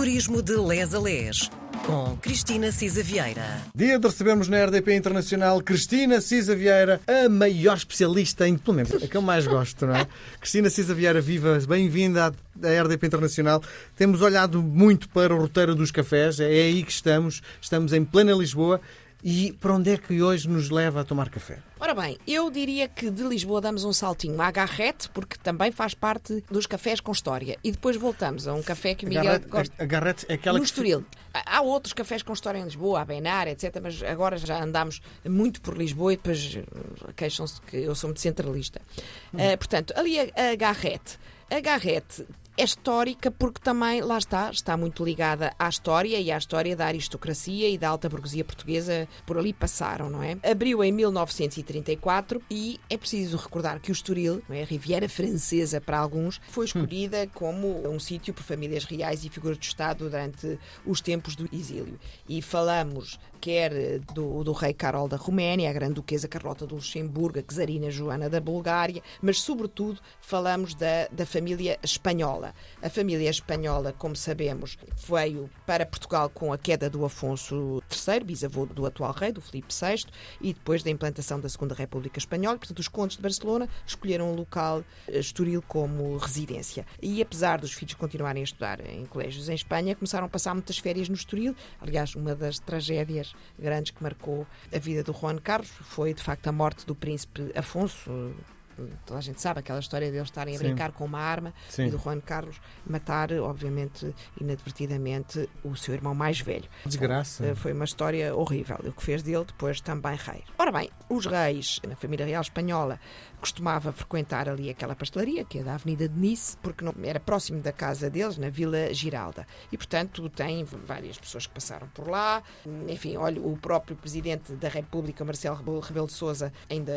Turismo de Les a Les, com Cristina Cisa Vieira. Dia de recebermos na RDP Internacional Cristina Cisa Vieira, a maior especialista em, pelo menos, a que eu mais gosto, não é? Cristina Cisa Vieira, viva, bem-vinda à RDP Internacional. Temos olhado muito para o roteiro dos cafés, é aí que estamos, estamos em plena Lisboa. E para onde é que hoje nos leva a tomar café? Ora bem, eu diria que de Lisboa damos um saltinho à Garrete, porque também faz parte dos cafés com história. E depois voltamos a um café que o Miguel Garrete, gosta. a Garrete é aquela no que... Estoril. Há outros cafés com história em Lisboa, a Benar, etc. Mas agora já andamos muito por Lisboa e depois eh, queixam-se que eu sou muito centralista. Hum. Uh, portanto, ali a, a Garrete. A Garrete é histórica porque também, lá está, está muito ligada à história e à história da aristocracia e da alta burguesia portuguesa por ali passaram, não é? Abriu em 1934 e é preciso recordar que o Estoril, é? a Riviera Francesa para alguns, foi escolhida como um sítio por famílias reais e figuras de Estado durante os tempos do exílio. E falamos quer do, do rei Carol da Roménia, a grande duquesa Carlota do Luxemburgo, a czarina Joana da Bulgária, mas sobretudo falamos da, da família espanhola. A família espanhola, como sabemos, veio para Portugal com a queda do Afonso III, bisavô do atual rei, do Filipe VI, e depois da implantação da Segunda República Espanhola. Portanto, os condes de Barcelona escolheram o local Estoril como residência. E apesar dos filhos continuarem a estudar em colégios em Espanha, começaram a passar muitas férias no Estoril. Aliás, uma das tragédias grandes que marcou a vida do Juan Carlos foi, de facto, a morte do príncipe Afonso. Toda a gente sabe aquela história de eles estarem a Sim. brincar com uma arma Sim. e do Juan Carlos matar, obviamente, inadvertidamente, o seu irmão mais velho. Desgraça. Eh, Foi uma história horrível. O que fez dele depois também rei. Ora bem, os reis na família real espanhola costumava frequentar ali aquela pastelaria, que é da Avenida de Nice, porque não, era próximo da casa deles, na Vila Giralda. E, portanto, tem várias pessoas que passaram por lá. Enfim, olha, o próprio presidente da República, Marcelo Rebelo- Rebelo de Sousa, ainda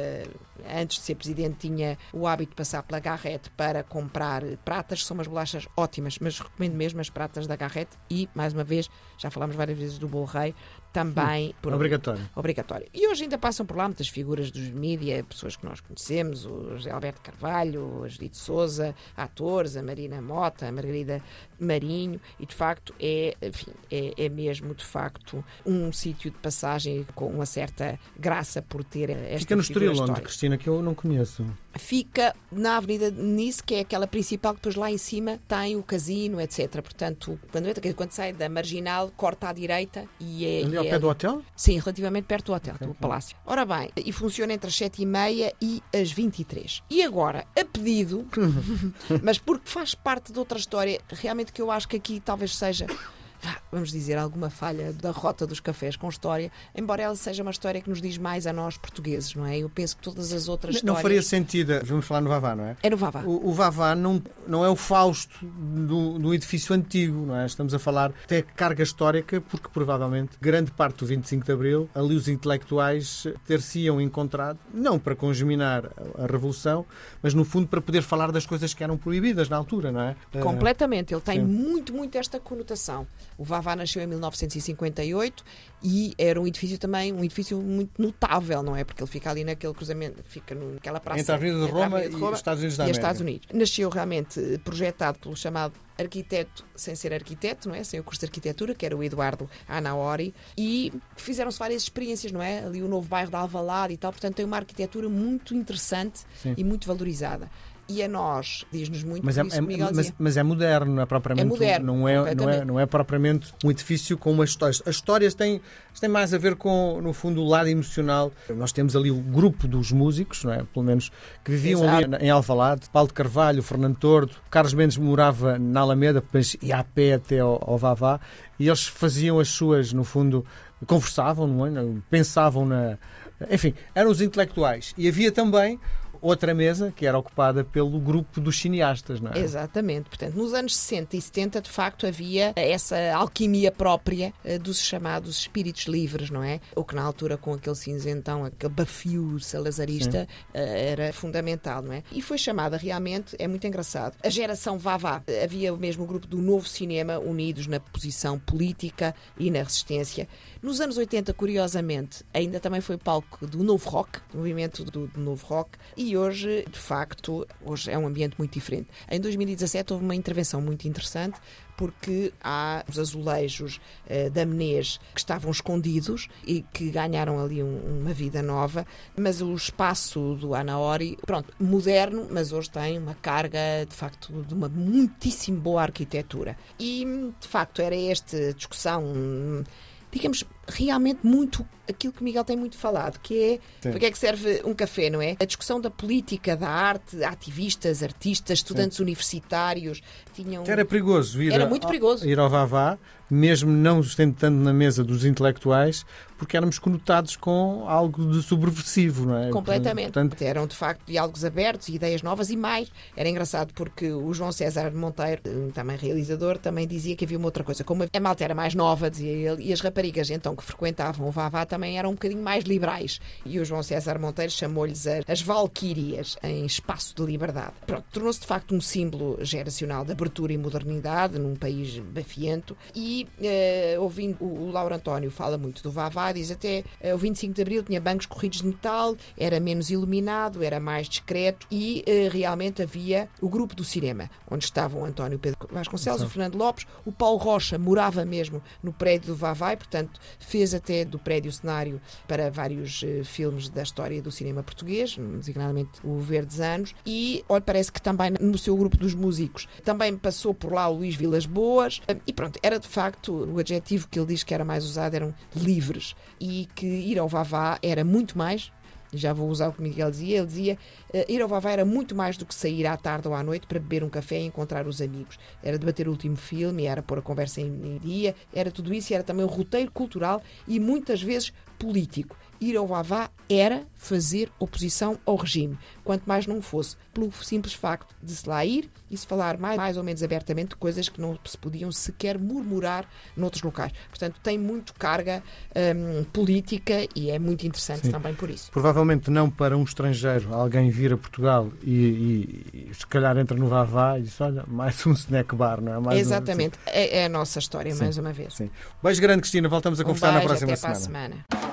antes de ser presidente, tinha o hábito de passar pela Garrete para comprar pratas. São umas bolachas ótimas, mas recomendo mesmo as pratas da Garrete. E, mais uma vez, já falámos várias vezes do Bolo Rei, também por ali. Obrigatório. Obrigatório. E hoje ainda passam por lá muitas figuras dos mídia, pessoas que nós conhecemos, o José Alberto Carvalho, a Judite Souza, atores, a Marina Mota, a Margarida Marinho, e de facto é, enfim, é, é mesmo de facto um sítio de passagem com uma certa graça por ter esta Fica no Estoril, onde. Cristina, que eu não conheço. Fica na Avenida Nice, que é aquela principal, que depois lá em cima tem o casino, etc. Portanto, quando, entra- quando sai da marginal, corta à direita e é. Ali ao e pé é do hotel? Sim, relativamente perto do hotel, do Palácio. Ora bem, e funciona entre as 7h30 e as 23 E agora, a pedido, mas porque faz parte de outra história, realmente que eu acho que aqui talvez seja. Vamos dizer, alguma falha da rota dos cafés com história, embora ela seja uma história que nos diz mais a nós portugueses, não é? Eu penso que todas as outras Não histórias. faria sentido. Vamos falar no Vavá, não é? É no Vavá. O, o Vavá não, não é o Fausto do, do edifício antigo, não é? Estamos a falar até carga histórica, porque provavelmente grande parte do 25 de Abril, ali os intelectuais ter-se-iam encontrado, não para congeminar a, a Revolução, mas no fundo para poder falar das coisas que eram proibidas na altura, não é? Eh, Completamente. Ele tem sim. muito, muito esta conotação. O Vavá nasceu em 1958 e era um edifício também, um edifício muito notável, não é? Porque ele fica ali naquele cruzamento, fica naquela praça. Entre a Avenida de Roma Avenida de e os Estados Unidos da e América. Estados Unidos. Nasceu realmente projetado pelo chamado arquiteto sem ser arquiteto, não é? Sem o curso de arquitetura, que era o Eduardo Anaori, e fizeram-se várias experiências, não é? Ali o novo bairro de Alvalade e tal, portanto tem uma arquitetura muito interessante Sim. e muito valorizada. E a nós, diz-nos muito, Mas é, isso é- mas, mas é moderno, não é propriamente. É moderno, não, é, não, é, não é propriamente um edifício com uma história. As histórias têm, têm mais a ver com, no fundo, o lado emocional. Nós temos ali o grupo dos músicos, não é? pelo menos, que viviam ali em Alvalade. Paulo de Carvalho, Fernando Tordo, Carlos Mendes morava na Alameda, mas ia a pé até ao, ao Vavá, e eles faziam as suas, no fundo, conversavam, não é? pensavam na. Enfim, eram os intelectuais. E havia também outra mesa que era ocupada pelo grupo dos cineastas, não é? Exatamente. Portanto, nos anos 60 e 70, de facto, havia essa alquimia própria eh, dos chamados espíritos livres, não é? O que na altura, com aquele cinzentão, aquele bafio salazarista, eh, era fundamental, não é? E foi chamada realmente, é muito engraçado, a geração Vavá. Havia o mesmo grupo do novo cinema unidos na posição política e na resistência. Nos anos 80, curiosamente, ainda também foi palco do novo rock, do movimento do, do novo rock, e Hoje, de facto, hoje é um ambiente muito diferente. Em 2017 houve uma intervenção muito interessante porque há os azulejos uh, da Menez que estavam escondidos e que ganharam ali um, uma vida nova, mas o espaço do Anaori, pronto, moderno, mas hoje tem uma carga, de facto, de uma muitíssimo boa arquitetura. E, de facto, era esta discussão digamos, realmente muito aquilo que Miguel tem muito falado, que é para que é que serve um café, não é? A discussão da política, da arte, ativistas, artistas, estudantes Sim. universitários tinham. Era perigoso ir, Era muito perigoso. ir ao Vavá, mesmo não estando na mesa dos intelectuais, porque éramos conotados com algo de subversivo, não é? Completamente. Portanto... Eram, de facto, diálogos abertos, ideias novas e mais. Era engraçado porque o João César Monteiro, também realizador, também dizia que havia uma outra coisa. Como a malta era mais nova, dizia ele, e as raparigas, então, que frequentavam o Vavá também eram um bocadinho mais liberais. E o João César Monteiro chamou-lhes as Valquírias, em espaço de liberdade. Pronto, tornou-se, de facto, um símbolo geracional de abertura e modernidade num país bafiento. E, uh, ouvindo, o, o Lauro António fala muito do Vavá, diz até uh, o 25 de Abril tinha bancos corridos de metal, era menos iluminado, era mais discreto e uh, realmente havia o grupo do cinema, onde estavam o António Pedro Vasconcelos, o Fernando Lopes, o Paulo Rocha morava mesmo no prédio do Vavai, portanto fez até do prédio cenário para vários uh, filmes da história do cinema português, designadamente o Verdes Anos, e olha, parece que também no seu grupo dos músicos. Também passou por lá o Luís Vilas Boas, e pronto, era de facto o adjetivo que ele diz que era mais usado eram livres e que ir ao Vavá era muito mais já vou usar o que Miguel dizia, ele dizia uh, ir ao Vavá era muito mais do que sair à tarde ou à noite para beber um café e encontrar os amigos. Era debater o último filme, era pôr a conversa em, dia, era tudo isso, era também um roteiro cultural e muitas vezes político. Ir ao Vavá era fazer oposição ao regime, quanto mais não fosse, pelo simples facto de se lá ir e se falar mais, mais ou menos abertamente de coisas que não se podiam sequer murmurar noutros locais. Portanto, tem muito carga hum, política e é muito interessante Sim. também por isso. Provavelmente não para um estrangeiro, alguém vir a Portugal e, e, e se calhar entra no Vavá e diz: Olha, mais um snack bar, não é? Mais Exatamente, um... é, é, a nossa história, Sim. mais uma vez. Sim. Beijo grande, Cristina. Voltamos a um conversar beijo, na próxima até semana. Para a semana.